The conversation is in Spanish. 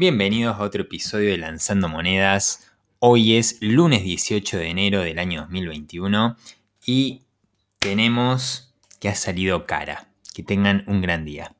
Bienvenidos a otro episodio de Lanzando Monedas. Hoy es lunes 18 de enero del año 2021 y tenemos que ha salido cara. Que tengan un gran día.